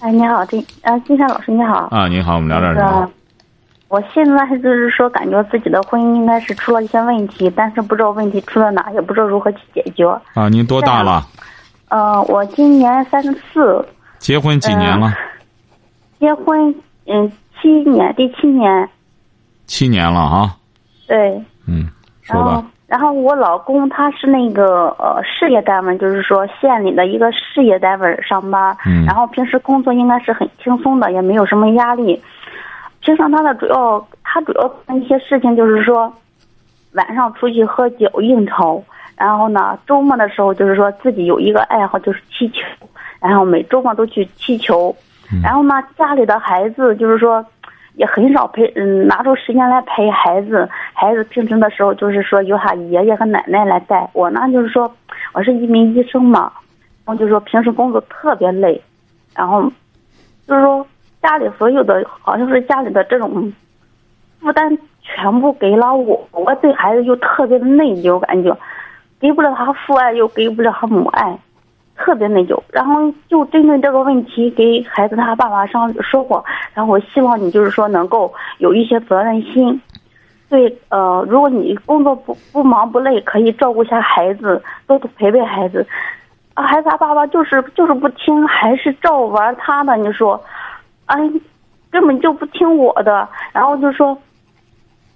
哎，你好，金啊，金山老师，你好。啊，你好，我们聊点什么？我现在就是说，感觉自己的婚姻应该是出了一些问题，但是不知道问题出在哪，也不知道如何去解决。啊，您多大了？呃，我今年三十四。结婚几年了？结婚嗯，七年，第七年。七年了啊。对。嗯，说吧。然后我老公他是那个呃事业单位，就是说县里的一个事业单位上班，然后平时工作应该是很轻松的，也没有什么压力。平常他的主要他主要干一些事情就是说，晚上出去喝酒应酬，然后呢周末的时候就是说自己有一个爱好就是踢球，然后每周末都去踢球，然后呢家里的孩子就是说。也很少陪，嗯，拿出时间来陪孩子。孩子平时的时候，就是说由他爷爷和奶奶来带。我呢，就是说，我是一名医生嘛，然后就说平时工作特别累，然后就是说家里所有的，好像是家里的这种负担全部给了我。我对孩子又特别的内疚，感觉给不了他父爱，又给不了他母爱。特别内疚，然后就针对这个问题给孩子他爸爸商说过，然后我希望你就是说能够有一些责任心，对，呃，如果你工作不不忙不累，可以照顾一下孩子，多多陪陪孩子。啊，孩子他爸爸就是就是不听，还是照玩他的，你说，哎，根本就不听我的，然后就说，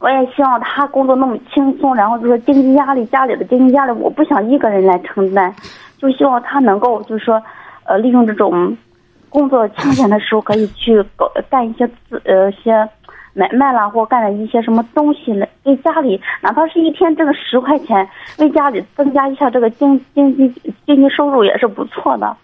我也希望他工作那么轻松，然后就说经济压力，家里的经济压力，我不想一个人来承担。就希望他能够，就是说，呃，利用这种工作清闲的时候，可以去搞干一些自呃些买卖啦，或干一些什么东西来给家里，哪怕是一天挣个十块钱，为家里增加一下这个经经济经济收入也是不错的。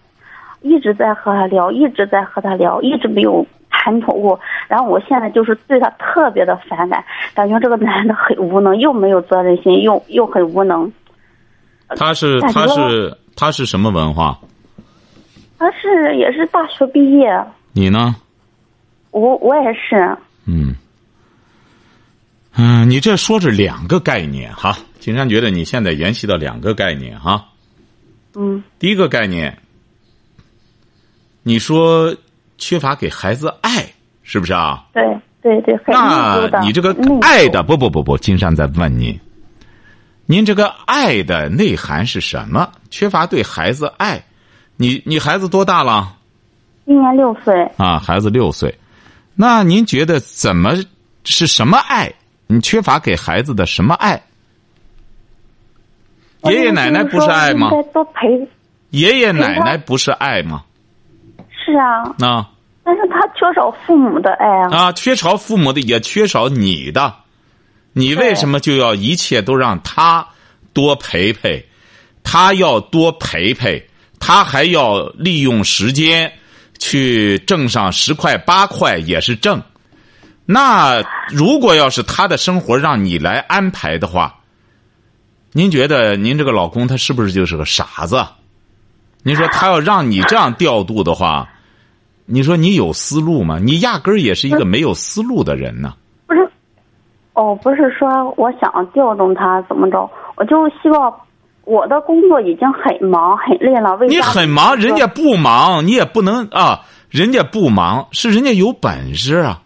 一直在和他聊，一直在和他聊，一直没有谈妥过。然后我现在就是对他特别的反感，感觉这个男的很无能，又没有责任心，又又很无能。他是他是。他是什么文化？他是也是大学毕业。你呢？我我也是。嗯嗯，你这说是两个概念哈。金山觉得你现在沿袭到两个概念哈。嗯。第一个概念，你说缺乏给孩子爱，是不是啊？对对对。那你这个爱的不不不不，金山在问你。您这个爱的内涵是什么？缺乏对孩子爱，你你孩子多大了？今年六岁。啊，孩子六岁，那您觉得怎么是什么爱？你缺乏给孩子的什么爱？爷爷奶奶不是爱吗？多陪。爷爷奶奶不是爱吗？是啊。那。但是他缺少父母的爱啊。啊，缺少父母的，也缺少你的。你为什么就要一切都让他多陪陪？他要多陪陪，他还要利用时间去挣上十块八块也是挣。那如果要是他的生活让你来安排的话，您觉得您这个老公他是不是就是个傻子？您说他要让你这样调度的话，你说你有思路吗？你压根儿也是一个没有思路的人呢。哦，不是说我想调动他怎么着，我就希望我的工作已经很忙很累了。为你很忙，人家不忙，你也不能啊。人家不忙，是人家有本事啊。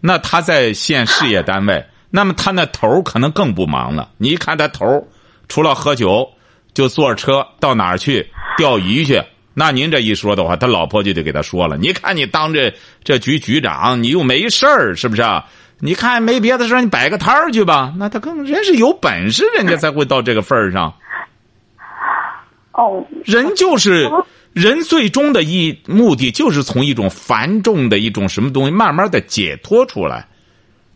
那他在县事业单位，那么他那头可能更不忙了。你一看他头，除了喝酒，就坐车到哪儿去钓鱼去。那您这一说的话，他老婆就得给他说了。你看你当这这局局长，你又没事儿，是不是啊？你看没别的事你摆个摊儿去吧。那他更人是有本事，人家才会到这个份儿上。哦，人就是人，最终的一目的就是从一种繁重的一种什么东西，慢慢的解脱出来，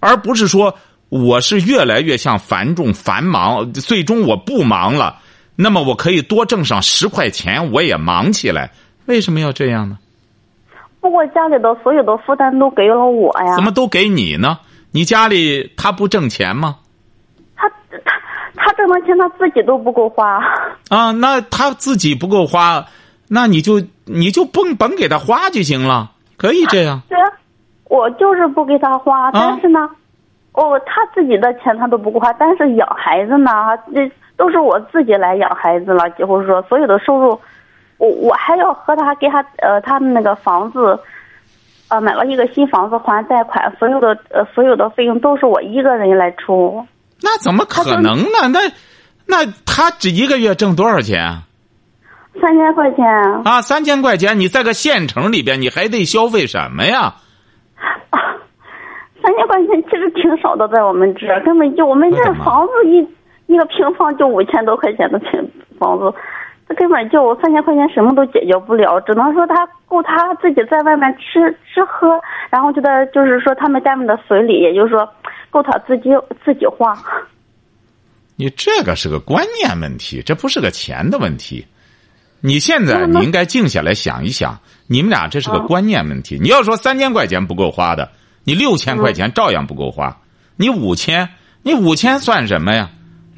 而不是说我是越来越像繁重繁忙，最终我不忙了，那么我可以多挣上十块钱，我也忙起来。为什么要这样呢？不，不过家里的所有的负担都给了我呀。怎么都给你呢？你家里他不挣钱吗？他他他挣的钱他自己都不够花。啊，那他自己不够花，那你就你就甭甭给他花就行了，可以这样。对啊，我就是不给他花，但是呢，哦，他自己的钱他都不够花，但是养孩子呢，这都是我自己来养孩子了，几乎说所有的收入，我我还要和他给他呃他们那个房子，呃买了一个新房子还贷款，所有的呃所有的费用都是我一个人来出。那怎么可能呢？那那他这一个月挣多少钱？三千块钱。啊，三千块钱，你在个县城里边，你还得消费什么呀？三千块钱其实挺少的，在我们这儿根本就我们这房子一一个平方就五千多块钱的平房子，这根本就三千块钱什么都解决不了，只能说他够他自己在外面吃吃喝，然后就在就是说他们家里的随礼，也就是说够他自己自己花。你这个是个观念问题，这不是个钱的问题。你现在你应该静下来想一想，你们俩这是个观念问题。你要说三千块钱不够花的。你六千块钱照样不够花，你五千，你五千算什么呀？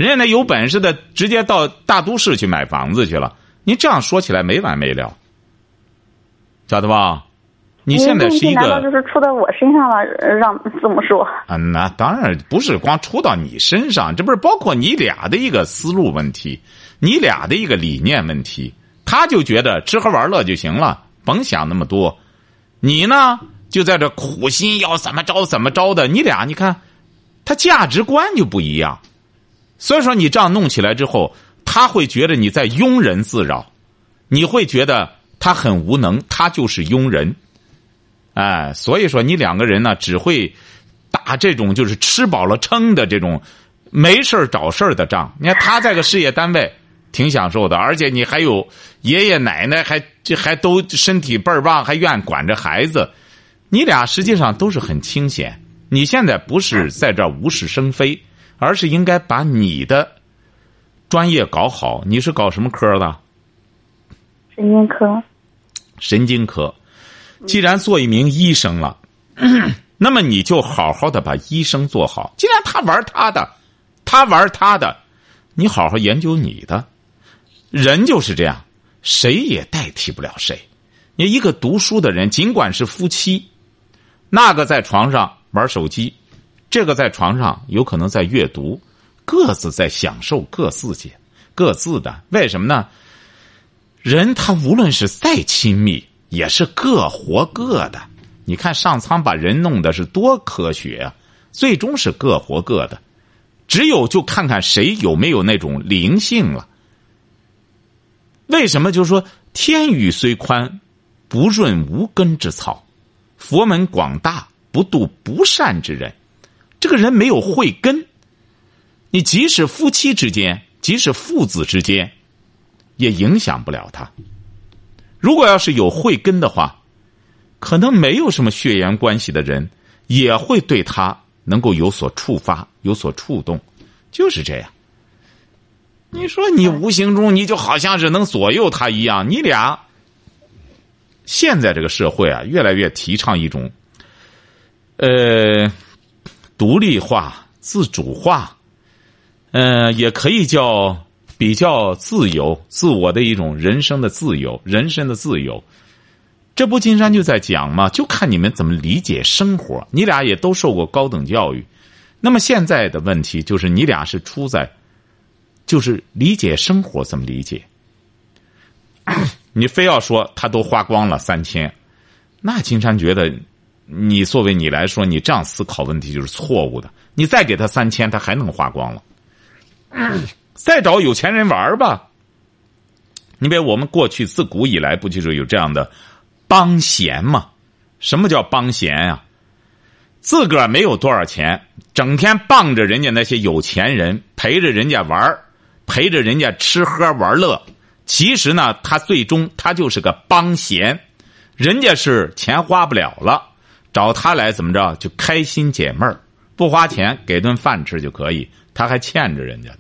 人家那有本事的直接到大都市去买房子去了。你这样说起来没完没了，晓得吧？你现在是一个，难道就是出到我身上了？让这么说？啊，那当然不是光出到你身上，这不是包括你俩的一个思路问题，你俩的一个理念问题。他就觉得吃喝玩乐就行了，甭想那么多。你呢？就在这苦心要怎么着怎么着的，你俩你看，他价值观就不一样，所以说你这样弄起来之后，他会觉得你在庸人自扰，你会觉得他很无能，他就是庸人，哎，所以说你两个人呢，只会打这种就是吃饱了撑的这种没事找事的仗。你看他在个事业单位挺享受的，而且你还有爷爷奶奶，还这还都身体倍儿棒，还愿管着孩子。你俩实际上都是很清闲。你现在不是在这无事生非，而是应该把你的专业搞好。你是搞什么科的？神经科。神经科。既然做一名医生了，那么你就好好的把医生做好。既然他玩他的，他玩他的，你好好研究你的。人就是这样，谁也代替不了谁。你一个读书的人，尽管是夫妻。那个在床上玩手机，这个在床上有可能在阅读，各自在享受各自的各自的。为什么呢？人他无论是再亲密，也是各活各的。你看上苍把人弄的是多科学啊，最终是各活各的。只有就看看谁有没有那种灵性了。为什么？就是说天宇虽宽，不润无根之草。佛门广大，不渡不善之人。这个人没有慧根，你即使夫妻之间，即使父子之间，也影响不了他。如果要是有慧根的话，可能没有什么血缘关系的人，也会对他能够有所触发、有所触动，就是这样。你说你无形中你就好像是能左右他一样，你俩。现在这个社会啊，越来越提倡一种，呃，独立化、自主化，呃，也可以叫比较自由、自我的一种人生的自由、人生的自由。这不，金山就在讲嘛，就看你们怎么理解生活。你俩也都受过高等教育，那么现在的问题就是，你俩是出在，就是理解生活怎么理解。你非要说他都花光了三千，那金山觉得，你作为你来说，你这样思考问题就是错误的。你再给他三千，他还能花光了。再找有钱人玩吧。你别我们过去自古以来不就是有这样的帮闲吗？什么叫帮闲呀？自个儿没有多少钱，整天傍着人家那些有钱人，陪着人家玩陪着人家吃喝玩乐。其实呢，他最终他就是个帮闲，人家是钱花不了了，找他来怎么着就开心解闷儿，不花钱给顿饭吃就可以，他还欠着人家的。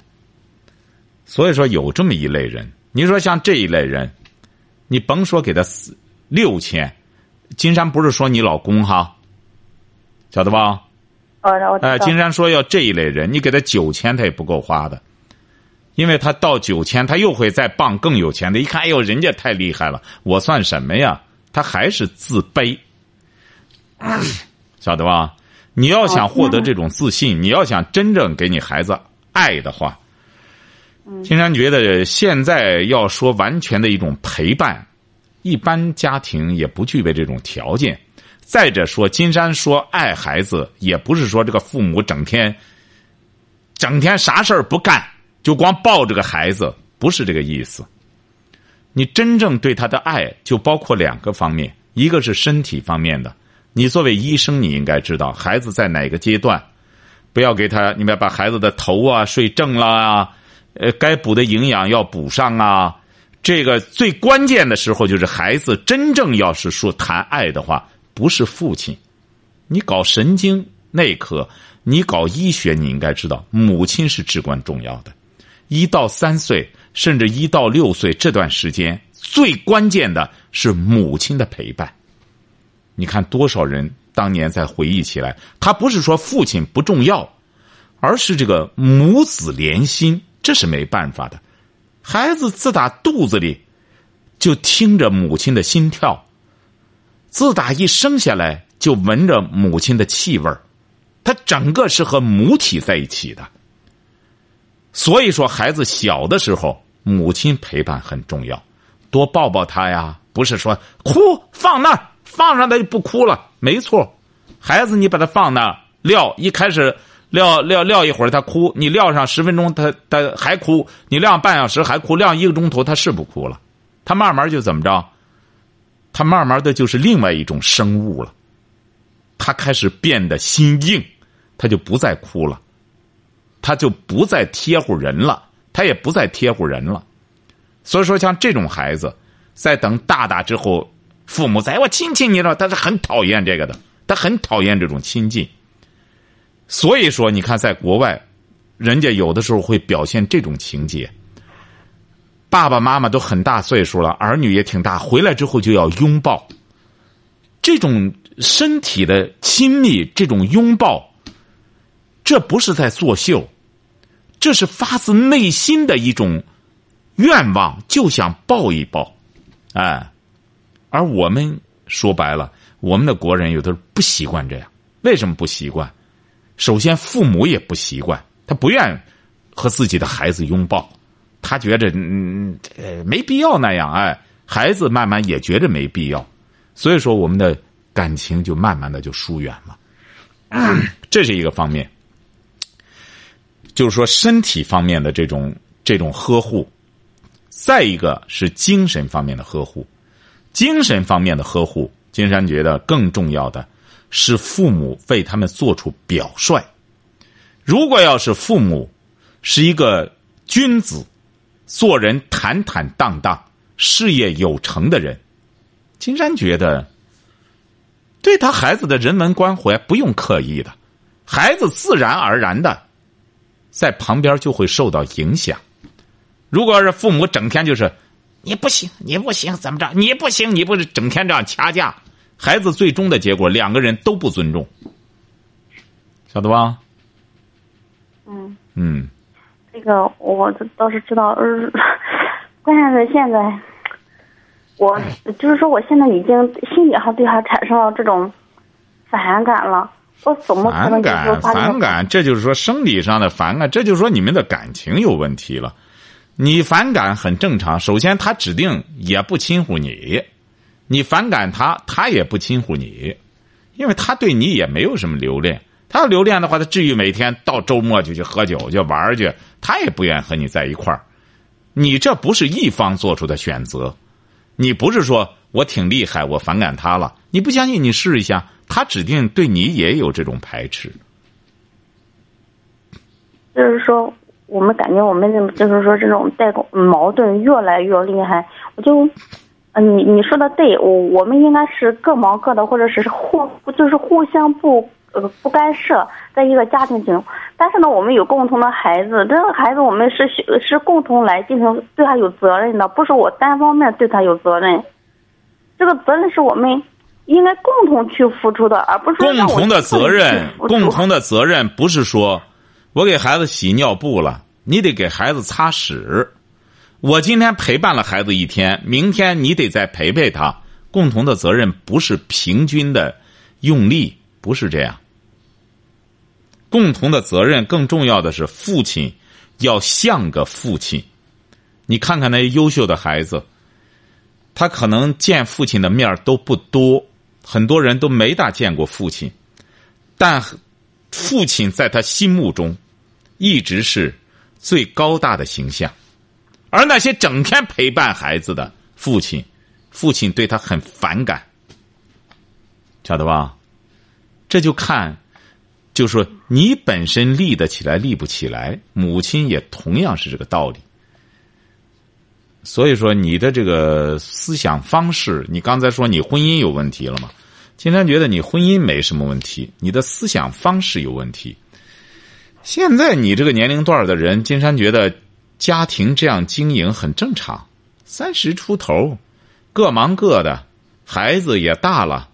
所以说有这么一类人，你说像这一类人，你甭说给他四六千，金山不是说你老公哈，晓得吧？呃，金山说要这一类人，你给他九千，他也不够花的，因为他到九千，他又会再傍更有钱的。一看，哎呦，人家太厉害了，我算什么呀？他还是自卑，晓得吧？你要想获得这种自信，你要想真正给你孩子爱的话，金山觉得现在要说完全的一种陪伴，一般家庭也不具备这种条件。再者说，金山说爱孩子，也不是说这个父母整天整天啥事儿不干，就光抱着个孩子，不是这个意思。你真正对他的爱，就包括两个方面，一个是身体方面的。你作为医生，你应该知道孩子在哪个阶段，不要给他，你们要把孩子的头啊睡正了啊，呃，该补的营养要补上啊。这个最关键的时候，就是孩子真正要是说谈爱的话，不是父亲，你搞神经内科，你搞医学，你应该知道，母亲是至关重要的。一到三岁，甚至一到六岁这段时间，最关键的是母亲的陪伴。你看多少人当年在回忆起来，他不是说父亲不重要，而是这个母子连心，这是没办法的。孩子自打肚子里就听着母亲的心跳，自打一生下来就闻着母亲的气味他整个是和母体在一起的。所以说，孩子小的时候，母亲陪伴很重要，多抱抱他呀，不是说哭放那儿。放上他就不哭了，没错。孩子，你把他放那撂，一开始撂撂撂一会儿他哭，你撂上十分钟他他还哭，你撂半小时还哭，撂一个钟头他是不哭了，他慢慢就怎么着？他慢慢的就是另外一种生物了，他开始变得心硬，他就不再哭了，他就不再贴乎人了，他也不再贴乎人了。所以说，像这种孩子，在等大大之后。父母在我亲亲你了，他是很讨厌这个的，他很讨厌这种亲近。所以说，你看，在国外，人家有的时候会表现这种情节。爸爸妈妈都很大岁数了，儿女也挺大，回来之后就要拥抱。这种身体的亲密，这种拥抱，这不是在作秀，这是发自内心的一种愿望，就想抱一抱，哎。而我们说白了，我们的国人有的不习惯这样。为什么不习惯？首先，父母也不习惯，他不愿和自己的孩子拥抱，他觉着嗯呃没必要那样。哎，孩子慢慢也觉着没必要，所以说我们的感情就慢慢的就疏远了。这是一个方面，就是说身体方面的这种这种呵护，再一个是精神方面的呵护。精神方面的呵护，金山觉得更重要的是父母为他们做出表率。如果要是父母是一个君子，做人坦坦荡荡、事业有成的人，金山觉得对他孩子的人文关怀不用刻意的，孩子自然而然的在旁边就会受到影响。如果要是父母整天就是。你不行，你不行，怎么着？你不行，你不是整天这样掐架，孩子最终的结果，两个人都不尊重，晓得吧？嗯嗯，这个我倒是知道，呃，关键是现在，我就是说，我现在已经心理上对他产生了这种反感了。我怎么可能反感？反感，这就是说生理上的反感，这就是说你们的感情有问题了。你反感很正常。首先，他指定也不亲乎你，你反感他，他也不亲乎你，因为他对你也没有什么留恋。他要留恋的话，他至于每天到周末就去喝酒去玩去，他也不愿意和你在一块儿。你这不是一方做出的选择，你不是说我挺厉害，我反感他了。你不相信，你试一下，他指定对你也有这种排斥。就是说。我们感觉我们就是说这种代沟矛盾越来越厉害，我就，嗯，你你说的对，我我们应该是各忙各的，或者是互就是互相不呃不干涉，在一个家庭中。但是呢，我们有共同的孩子，这个孩子我们是是共同来进行对他有责任的，不是我单方面对他有责任。这个责任是我们应该共同去付出的，而不是共同的责任，共同的的责任不是说，我给孩子洗尿布了，你得给孩子擦屎。我今天陪伴了孩子一天，明天你得再陪陪他。共同的责任不是平均的用力，不是这样。共同的责任更重要的是，父亲要像个父亲。你看看那优秀的孩子，他可能见父亲的面都不多，很多人都没大见过父亲，但父亲在他心目中一直是最高大的形象。而那些整天陪伴孩子的父亲，父亲对他很反感，晓得吧？这就看，就说你本身立得起来，立不起来，母亲也同样是这个道理。所以说，你的这个思想方式，你刚才说你婚姻有问题了吗？金山觉得你婚姻没什么问题，你的思想方式有问题。现在你这个年龄段的人，金山觉得。家庭这样经营很正常，三十出头，各忙各的，孩子也大了。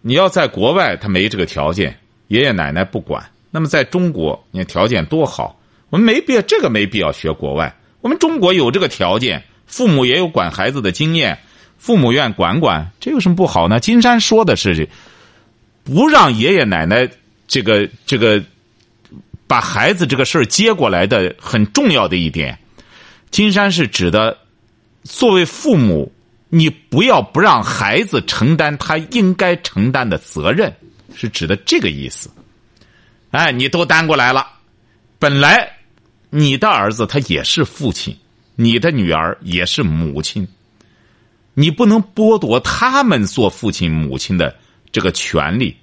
你要在国外，他没这个条件，爷爷奶奶不管。那么在中国，你条件多好，我们没必要这个没必要学国外。我们中国有这个条件，父母也有管孩子的经验，父母愿管管，这有什么不好呢？金山说的是，不让爷爷奶奶这个这个。把孩子这个事儿接过来的很重要的一点，金山是指的，作为父母，你不要不让孩子承担他应该承担的责任，是指的这个意思。哎，你都担过来了，本来你的儿子他也是父亲，你的女儿也是母亲，你不能剥夺他们做父亲母亲的这个权利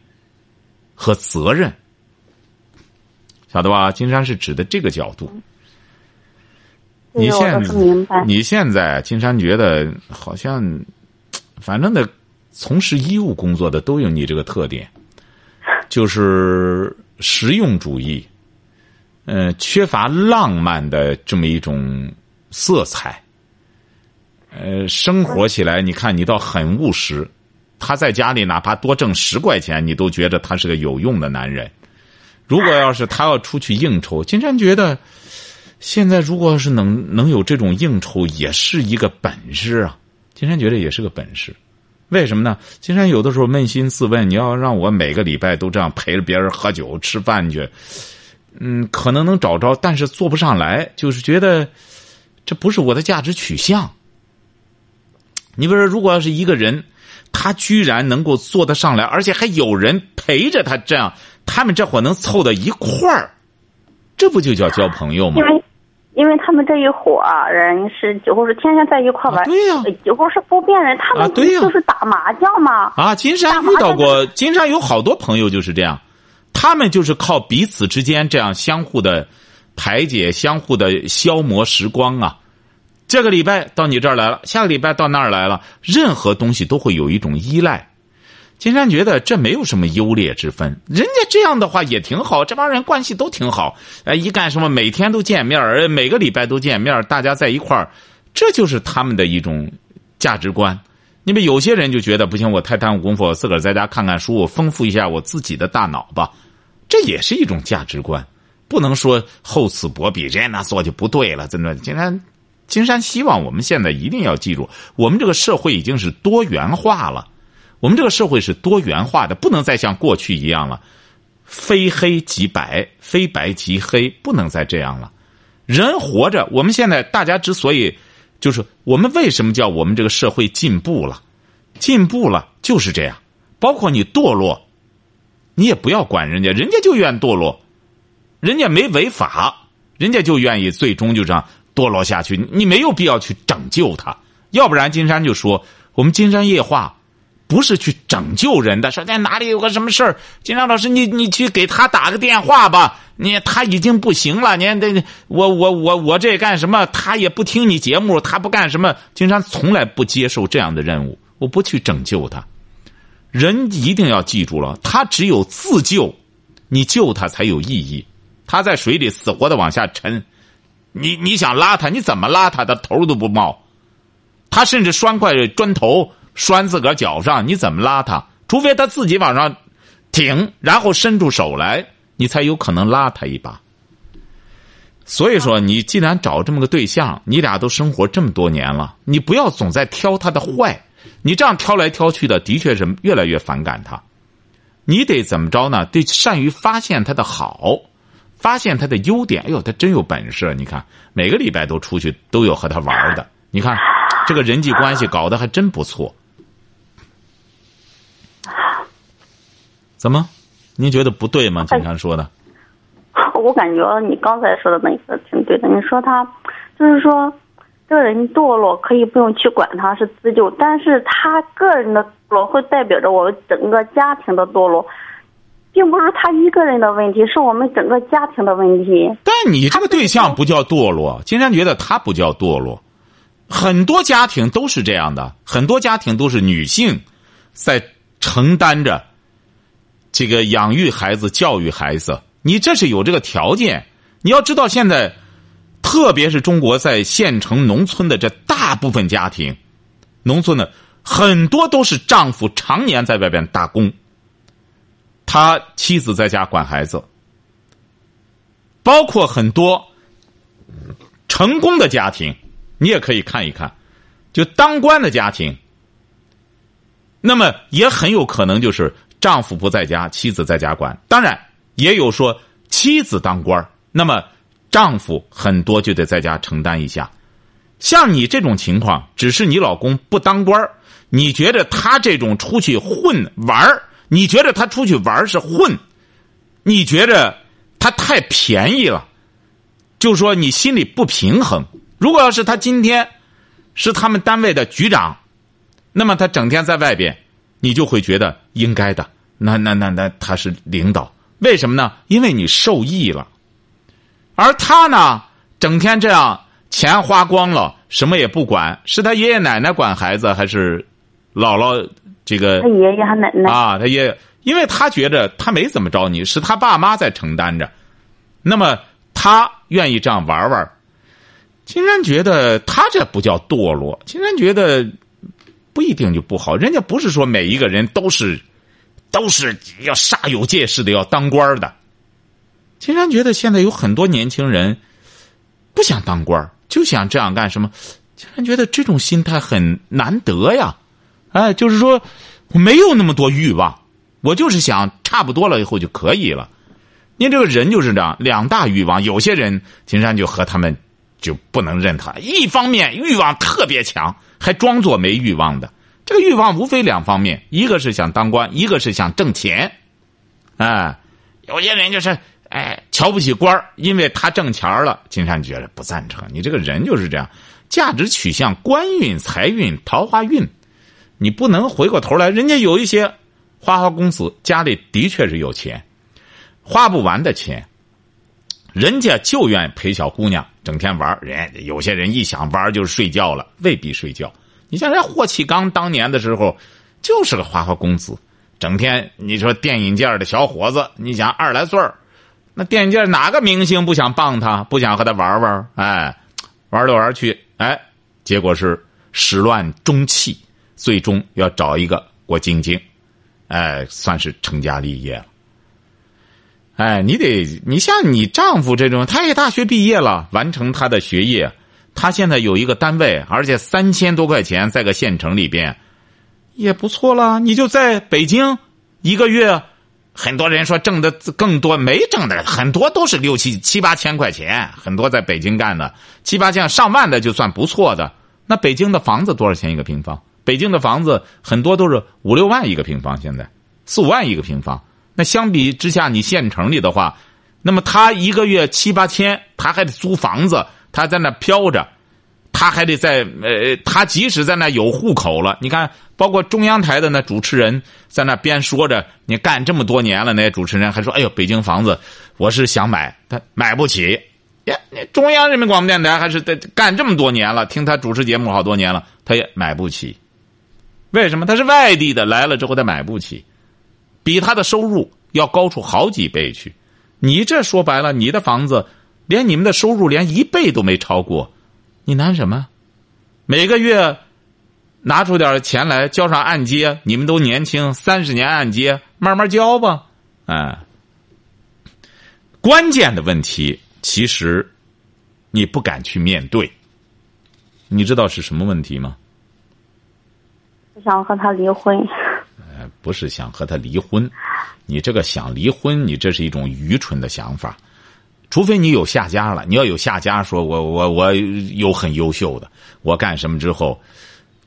和责任。晓得吧？金山是指的这个角度。你现你现在，金山觉得好像，反正的从事医务工作的都有你这个特点，就是实用主义，嗯，缺乏浪漫的这么一种色彩。呃，生活起来，你看你倒很务实。他在家里哪怕多挣十块钱，你都觉得他是个有用的男人。如果要是他要出去应酬，金山觉得，现在如果要是能能有这种应酬，也是一个本事啊。金山觉得也是个本事，为什么呢？金山有的时候扪心自问，你要让我每个礼拜都这样陪着别人喝酒吃饭去，嗯，可能能找着，但是做不上来，就是觉得这不是我的价值取向。你比如说，如果要是一个人，他居然能够做得上来，而且还有人陪着他这样。他们这伙能凑到一块儿，这不就叫交朋友吗？因为，因为他们这一伙人是几乎是天天在一块玩，对呀，几乎是不变人。他们就是打麻将嘛。啊，金山遇到过，金山有好多朋友就是这样，他们就是靠彼此之间这样相互的排解、相互的消磨时光啊。这个礼拜到你这儿来了，下个礼拜到那儿来了，任何东西都会有一种依赖。金山觉得这没有什么优劣之分，人家这样的话也挺好，这帮人关系都挺好。哎，一干什么每天都见面每个礼拜都见面大家在一块儿，这就是他们的一种价值观。你们有些人就觉得不行，我太耽误功夫，我自个儿在家看看书，我丰富一下我自己的大脑吧，这也是一种价值观。不能说厚此薄彼，人家那做就不对了。真的，金山，金山希望我们现在一定要记住，我们这个社会已经是多元化了。我们这个社会是多元化的，不能再像过去一样了，非黑即白，非白即黑，不能再这样了。人活着，我们现在大家之所以就是我们为什么叫我们这个社会进步了？进步了就是这样。包括你堕落，你也不要管人家，人家就愿堕落，人家没违法，人家就愿意最终就这样堕落下去。你没有必要去拯救他，要不然金山就说我们金山夜话。不是去拯救人的，说在哪里有个什么事儿，金山老师，你你去给他打个电话吧。你他已经不行了，你这我我我我这干什么？他也不听你节目，他不干什么。金山从来不接受这样的任务，我不去拯救他。人一定要记住了，他只有自救，你救他才有意义。他在水里死活的往下沉，你你想拉他，你怎么拉他？他头都不冒。他甚至拴块砖头。拴自个儿脚上，你怎么拉他？除非他自己往上挺，然后伸出手来，你才有可能拉他一把。所以说，你既然找这么个对象，你俩都生活这么多年了，你不要总在挑他的坏。你这样挑来挑去的，的确是越来越反感他。你得怎么着呢？得善于发现他的好，发现他的优点。哎呦，他真有本事！你看，每个礼拜都出去，都有和他玩的。你看，这个人际关系搞得还真不错。怎么？您觉得不对吗？经常说的。我感觉你刚才说的那个挺对的。你说他，就是说，这个人堕落可以不用去管他是自救，但是他个人的堕落会代表着我们整个家庭的堕落，并不是他一个人的问题，是我们整个家庭的问题。但你这个对象不叫堕落，金山觉得他不叫堕落，很多家庭都是这样的，很多家庭都是女性在承担着这个养育孩子、教育孩子。你这是有这个条件，你要知道现在，特别是中国在县城、农村的这大部分家庭，农村的很多都是丈夫常年在外边打工，他妻子在家管孩子，包括很多成功的家庭，你也可以看一看，就当官的家庭，那么也很有可能就是丈夫不在家，妻子在家管，当然。也有说妻子当官那么丈夫很多就得在家承担一下。像你这种情况，只是你老公不当官你觉得他这种出去混玩你觉得他出去玩是混，你觉得他太便宜了，就说你心里不平衡。如果要是他今天是他们单位的局长，那么他整天在外边，你就会觉得应该的。那那那那他是领导。为什么呢？因为你受益了，而他呢，整天这样钱花光了，什么也不管，是他爷爷奶奶管孩子，还是姥姥这个？他爷爷和奶奶啊，他爷爷，因为他觉着他没怎么着你，是他爸妈在承担着，那么他愿意这样玩玩。金山觉得他这不叫堕落，金山觉得不一定就不好，人家不是说每一个人都是。都是要煞有介事的要当官的。金山觉得现在有很多年轻人不想当官就想这样干什么？金山觉得这种心态很难得呀。哎，就是说我没有那么多欲望，我就是想差不多了以后就可以了。您这个人就是这样，两大欲望。有些人金山就和他们就不能认他。一方面欲望特别强，还装作没欲望的。这个欲望无非两方面，一个是想当官，一个是想挣钱，哎，有些人就是哎瞧不起官因为他挣钱了。金山觉得不赞成，你这个人就是这样，价值取向、官运、财运、桃花运，你不能回过头来。人家有一些花花公子，家里的确是有钱，花不完的钱，人家就愿意陪小姑娘整天玩人有些人一想玩就睡觉了，未必睡觉。你像人家霍启刚当年的时候，就是个花花公子，整天你说电影界的小伙子，你想二十来岁，那电影界哪个明星不想傍他，不想和他玩玩？哎，玩来玩去，哎，结果是始乱终弃，最终要找一个郭晶晶，哎，算是成家立业了。哎，你得，你像你丈夫这种，他也大学毕业了，完成他的学业。他现在有一个单位，而且三千多块钱，在个县城里边，也不错了。你就在北京，一个月，很多人说挣的更多，没挣的很多都是六七七八千块钱，很多在北京干的七八千上万的就算不错的。那北京的房子多少钱一个平方？北京的房子很多都是五六万一个平方，现在四五万一个平方。那相比之下，你县城里的话，那么他一个月七八千，他还得租房子。他在那飘着，他还得在呃，他即使在那有户口了，你看，包括中央台的那主持人在那边说着，你干这么多年了，那些主持人还说：“哎呦，北京房子我是想买，他买不起。”，中央人民广播电台还是在干这么多年了，听他主持节目好多年了，他也买不起。为什么？他是外地的，来了之后他买不起，比他的收入要高出好几倍去。你这说白了，你的房子。连你们的收入连一倍都没超过，你难什么？每个月拿出点钱来交上按揭，你们都年轻，三十年按揭慢慢交吧，哎。关键的问题其实你不敢去面对，你知道是什么问题吗？想和他离婚。呃，不是想和他离婚，你这个想离婚，你这是一种愚蠢的想法。除非你有下家了，你要有下家，说我我我有很优秀的，我干什么之后。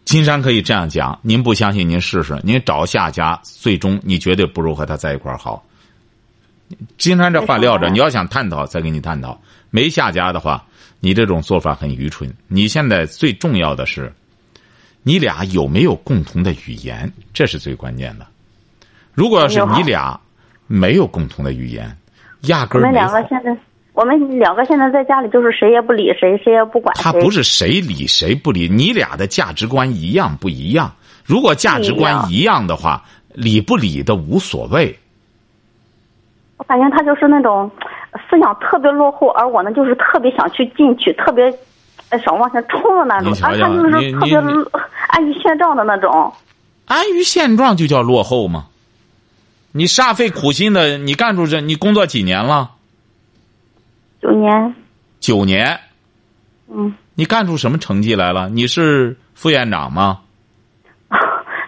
金山可以这样讲，您不相信您试试，您找下家，最终你绝对不如和他在一块儿好。金山这话撂着，你要想探讨，再跟你探讨。没下家的话，你这种做法很愚蠢。你现在最重要的是，你俩有没有共同的语言，这是最关键的。如果要是你俩没有共同的语言，压根儿我们两个现在。我们两个现在在家里就是谁也不理谁，谁也不管他不是谁理谁不理，你俩的价值观一样不一样？如果价值观一样的话，理不理的无所谓。我感觉他就是那种思想特别落后，而我呢就是特别想去进去，特别想往前冲的那种。而他就是特别安于现状的那种。安于现状就叫落后吗？你煞费苦心的，你干出这，你工作几年了？九年，九年，嗯，你干出什么成绩来了？你是副院长吗？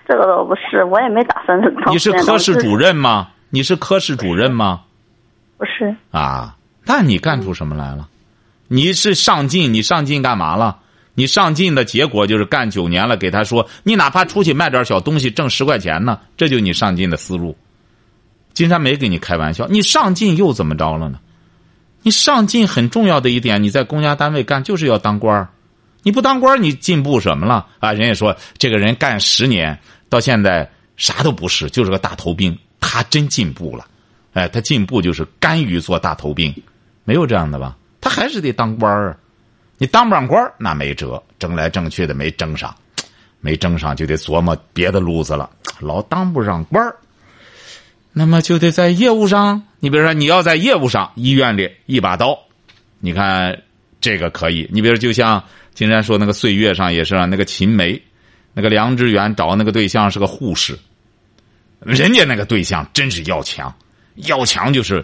这个倒不是，我也没打算你是科室主任吗？你是科室主任吗？不是。啊，那你干出什么来了？你是上进，你上进干嘛了？你上进的结果就是干九年了，给他说，你哪怕出去卖点小东西挣十块钱呢，这就你上进的思路。金山没跟你开玩笑，你上进又怎么着了呢？你上进很重要的一点，你在公家单位干就是要当官你不当官你进步什么了啊？人家说这个人干十年到现在啥都不是，就是个大头兵，他真进步了。哎，他进步就是甘于做大头兵，没有这样的吧？他还是得当官儿，你当不上官那没辙，争来争去的没争上，没争上就得琢磨别的路子了，老当不上官儿。那么就得在业务上，你比如说你要在业务上，医院里一把刀，你看这个可以。你比如就像金山说那个岁月上也是啊，那个秦梅，那个梁志远找那个对象是个护士，人家那个对象真是要强，要强就是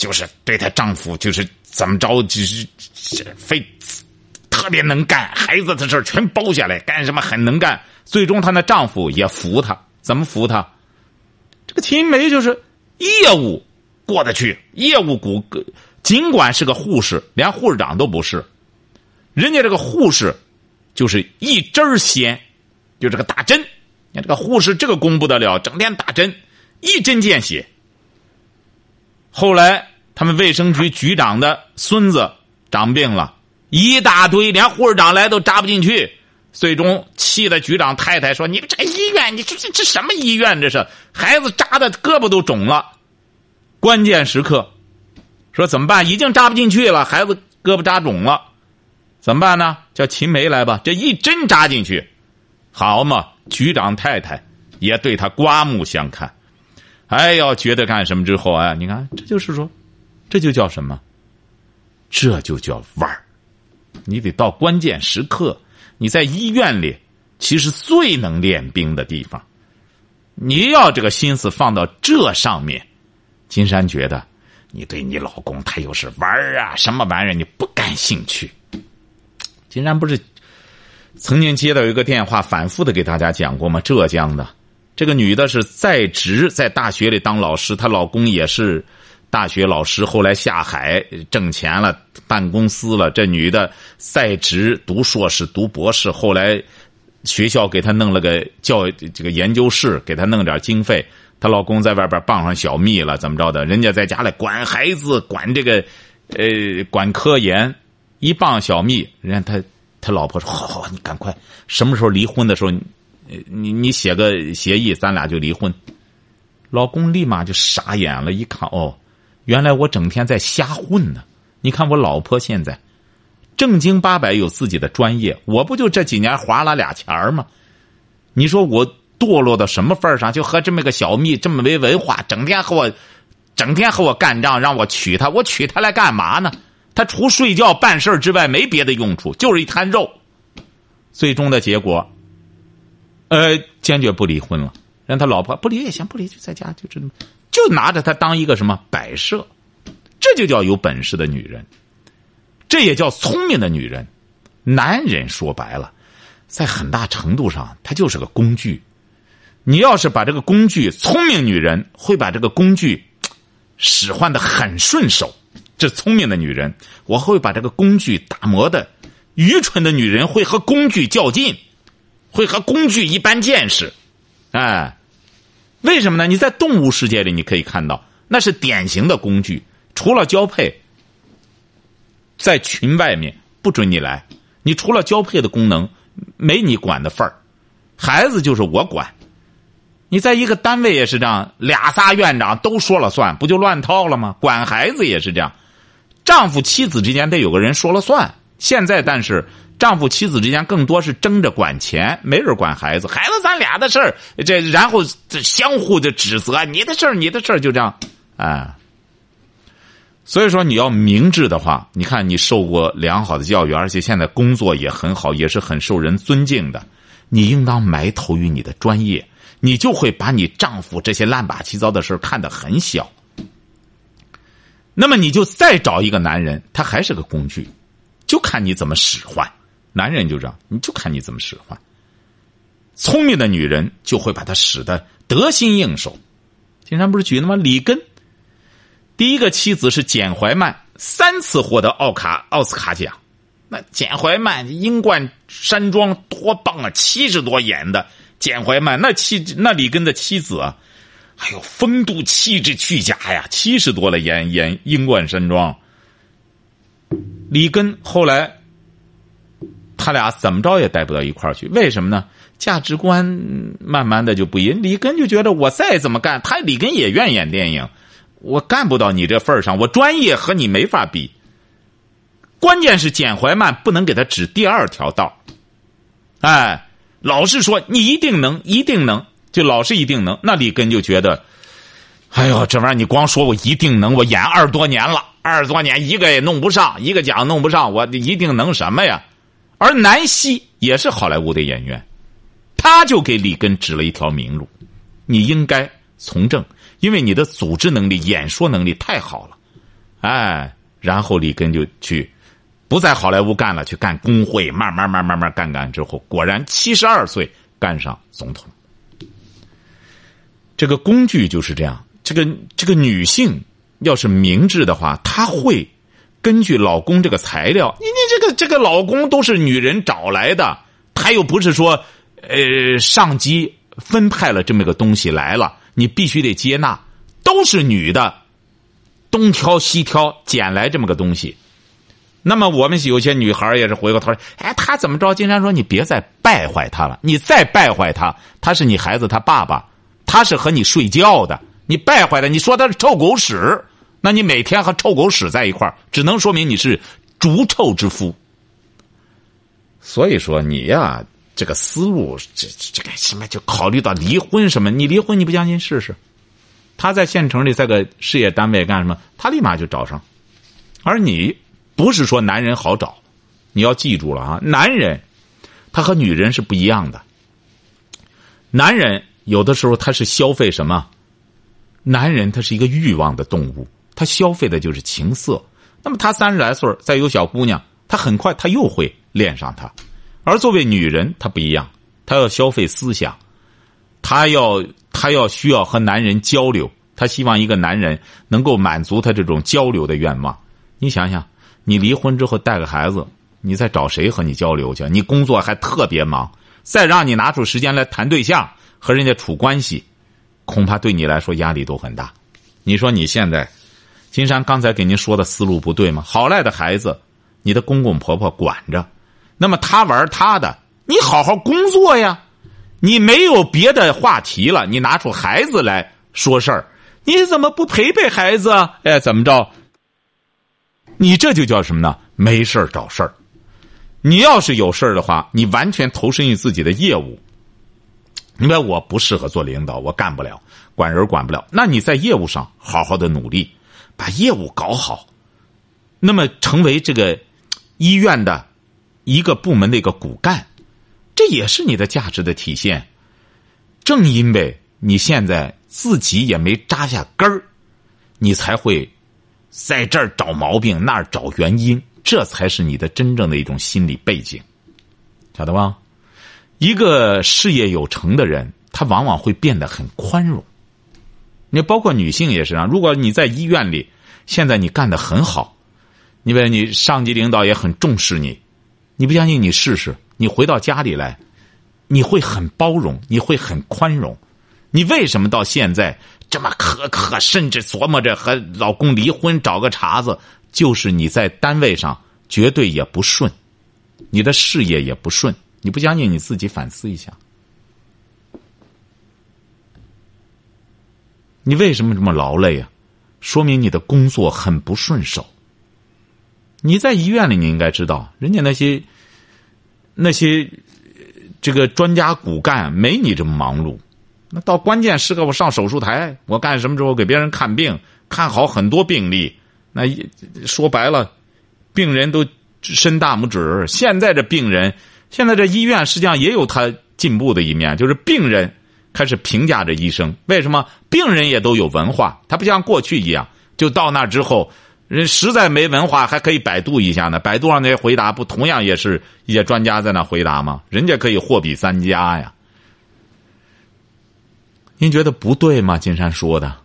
就是对她丈夫就是怎么着就是非特别能干，孩子的事全包下来，干什么很能干。最终她那丈夫也服她，怎么服她？这个秦梅就是业务过得去，业务股尽管是个护士，连护士长都不是，人家这个护士就是一针鲜，就这个打针。你看这个护士这个功不得了，整天打针，一针见血。后来他们卫生局局长的孙子长病了，一大堆，连护士长来都扎不进去。最终气的局长太太说：“你们这医院，你这这这什么医院？这是孩子扎的胳膊都肿了。关键时刻，说怎么办？已经扎不进去了，孩子胳膊扎肿了，怎么办呢？叫秦梅来吧，这一针扎进去，好嘛！局长太太也对他刮目相看。哎呦，觉得干什么之后啊？你看，这就是说，这就叫什么？这就叫玩儿。你得到关键时刻。”你在医院里，其实最能练兵的地方。你要这个心思放到这上面，金山觉得，你对你老公他又是玩儿啊，什么玩意儿你不感兴趣。金山不是曾经接到一个电话，反复的给大家讲过吗？浙江的这个女的是在职在大学里当老师，她老公也是。大学老师后来下海挣钱了，办公司了。这女的在职读硕士、读博士，后来学校给她弄了个教这个研究室，给她弄点经费。她老公在外边傍上小蜜了，怎么着的？人家在家里管孩子，管这个呃管科研，一傍小蜜，人家他他老婆说：“好好，你赶快，什么时候离婚的时候，你你写个协议，咱俩就离婚。”老公立马就傻眼了，一看哦。原来我整天在瞎混呢，你看我老婆现在正经八百有自己的专业，我不就这几年划了俩钱儿吗？你说我堕落到什么份上？就和这么个小蜜这么没文化，整天和我，整天和我干仗，让我娶她，我娶她来干嘛呢？她除睡觉办事之外没别的用处，就是一滩肉。最终的结果，呃，坚决不离婚了，让他老婆不离也行，不离就在家就这么，就拿着他当一个什么摆设，这就叫有本事的女人，这也叫聪明的女人。男人说白了，在很大程度上他就是个工具。你要是把这个工具，聪明女人会把这个工具使唤的很顺手。这聪明的女人，我会把这个工具打磨的；愚蠢的女人会和工具较劲，会和工具一般见识。哎，为什么呢？你在动物世界里，你可以看到，那是典型的工具。除了交配，在群外面不准你来。你除了交配的功能，没你管的份儿。孩子就是我管。你在一个单位也是这样，俩仨院长都说了算，不就乱套了吗？管孩子也是这样，丈夫妻子之间得有个人说了算。现在，但是丈夫妻子之间更多是争着管钱，没人管孩子。孩子咱俩的事儿，这然后这相互的指责，你的事儿，你的事儿，就这样，啊。所以说，你要明智的话，你看你受过良好的教育，而且现在工作也很好，也是很受人尊敬的，你应当埋头于你的专业。你就会把你丈夫这些乱八七糟的事看得很小，那么你就再找一个男人，他还是个工具，就看你怎么使唤。男人就这样，你就看你怎么使唤。聪明的女人就会把他使得得心应手。经常不是举那么里根，第一个妻子是简怀曼，三次获得奥卡奥斯卡奖。那简怀曼英冠山庄多棒啊，七十多演的。简怀曼那妻那里根的妻子啊，哎呦，风度气质俱佳呀，七十多了演演英冠山庄。里根后来，他俩怎么着也待不到一块儿去，为什么呢？价值观慢慢的就不一。里根就觉得我再怎么干，他里根也愿演电影，我干不到你这份上，我专业和你没法比。关键是简怀曼不能给他指第二条道，哎。老是说你一定能，一定能，就老是一定能。那里根就觉得，哎呦，这玩意儿你光说我一定能，我演二十多年了，二十多年一个也弄不上，一个奖弄不上，我一定能什么呀？而南希也是好莱坞的演员，他就给里根指了一条明路：你应该从政，因为你的组织能力、演说能力太好了。哎，然后里根就去。不在好莱坞干了，去干工会，慢慢慢慢慢干干之后，果然七十二岁干上总统。这个工具就是这样。这个这个女性要是明智的话，她会根据老公这个材料，你你这个这个老公都是女人找来的，他又不是说呃上级分派了这么个东西来了，你必须得接纳，都是女的，东挑西挑捡来这么个东西。那么我们有些女孩也是回过头哎，他怎么着？经常说你别再败坏他了，你再败坏他，他是你孩子他爸爸，他是和你睡觉的，你败坏了，你说他是臭狗屎，那你每天和臭狗屎在一块只能说明你是逐臭之夫。所以说你呀，这个思路，这这个什么，就考虑到离婚什么？你离婚你不相信试试？他在县城里在个事业单位干什么？他立马就找上，而你。不是说男人好找，你要记住了啊！男人，他和女人是不一样的。男人有的时候他是消费什么？男人他是一个欲望的动物，他消费的就是情色。那么他三十来岁再有小姑娘，他很快他又会恋上她。而作为女人，她不一样，她要消费思想，她要她要需要和男人交流，她希望一个男人能够满足她这种交流的愿望。你想想。你离婚之后带个孩子，你再找谁和你交流去？你工作还特别忙，再让你拿出时间来谈对象和人家处关系，恐怕对你来说压力都很大。你说你现在，金山刚才给您说的思路不对吗？好赖的孩子，你的公公婆婆管着，那么他玩他的，你好好工作呀。你没有别的话题了，你拿出孩子来说事儿，你怎么不陪陪孩子？哎，怎么着？你这就叫什么呢？没事找事儿。你要是有事儿的话，你完全投身于自己的业务。你说我不适合做领导，我干不了，管人管不了。那你在业务上好好的努力，把业务搞好，那么成为这个医院的一个部门的一个骨干，这也是你的价值的体现。正因为你现在自己也没扎下根儿，你才会在这儿找毛病，那儿找原因，这才是你的真正的一种心理背景，晓得吧？一个事业有成的人，他往往会变得很宽容。你包括女性也是啊。如果你在医院里，现在你干的很好，因为你上级领导也很重视你，你不相信你试试，你回到家里来，你会很包容，你会很宽容。你为什么到现在这么苛刻，甚至琢磨着和老公离婚，找个茬子？就是你在单位上绝对也不顺，你的事业也不顺。你不相信，你自己反思一下。你为什么这么劳累啊？说明你的工作很不顺手。你在医院里，你应该知道，人家那些那些这个专家骨干没你这么忙碌。那到关键时刻，我上手术台，我干什么之后给别人看病，看好很多病例。那说白了，病人都伸大拇指。现在这病人，现在这医院实际上也有他进步的一面，就是病人。开始评价这医生，为什么病人也都有文化？他不像过去一样，就到那之后，人实在没文化，还可以百度一下呢。百度上那些回答，不同样也是一些专家在那回答吗？人家可以货比三家呀。您觉得不对吗？金山说的，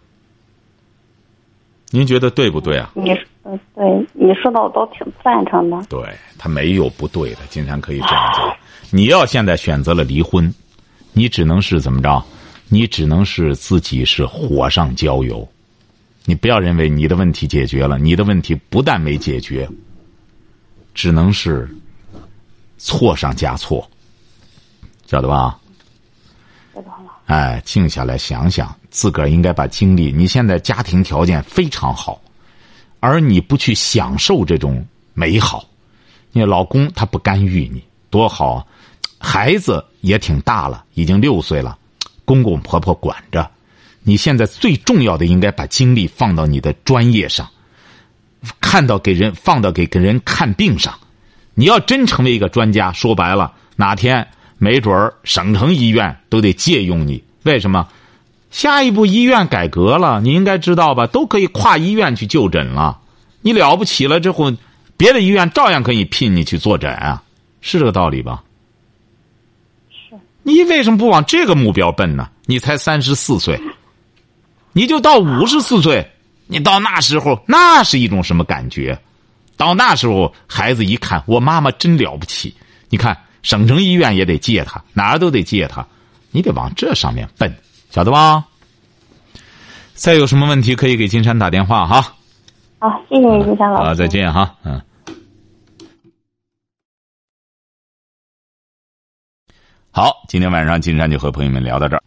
您觉得对不对啊？你嗯，对你说的我都挺赞成的。对他没有不对的，金山可以这样做。你要现在选择了离婚。你只能是怎么着？你只能是自己是火上浇油。你不要认为你的问题解决了，你的问题不但没解决，只能是错上加错，晓得吧？知道了。哎，静下来想想，自个儿应该把精力。你现在家庭条件非常好，而你不去享受这种美好，你老公他不干预你，多好。孩子也挺大了，已经六岁了，公公婆婆管着。你现在最重要的应该把精力放到你的专业上，看到给人放到给给人看病上。你要真成为一个专家，说白了，哪天没准儿省城医院都得借用你。为什么？下一步医院改革了，你应该知道吧？都可以跨医院去就诊了。你了不起了之后，别的医院照样可以聘你去坐诊啊，是这个道理吧？你为什么不往这个目标奔呢？你才三十四岁，你就到五十四岁，你到那时候那是一种什么感觉？到那时候，孩子一看，我妈妈真了不起。你看，省城医院也得借他，哪儿都得借他，你得往这上面奔，晓得吧？再有什么问题可以给金山打电话哈。好，谢谢金山老师。啊，再见哈，嗯。好，今天晚上金山就和朋友们聊到这儿。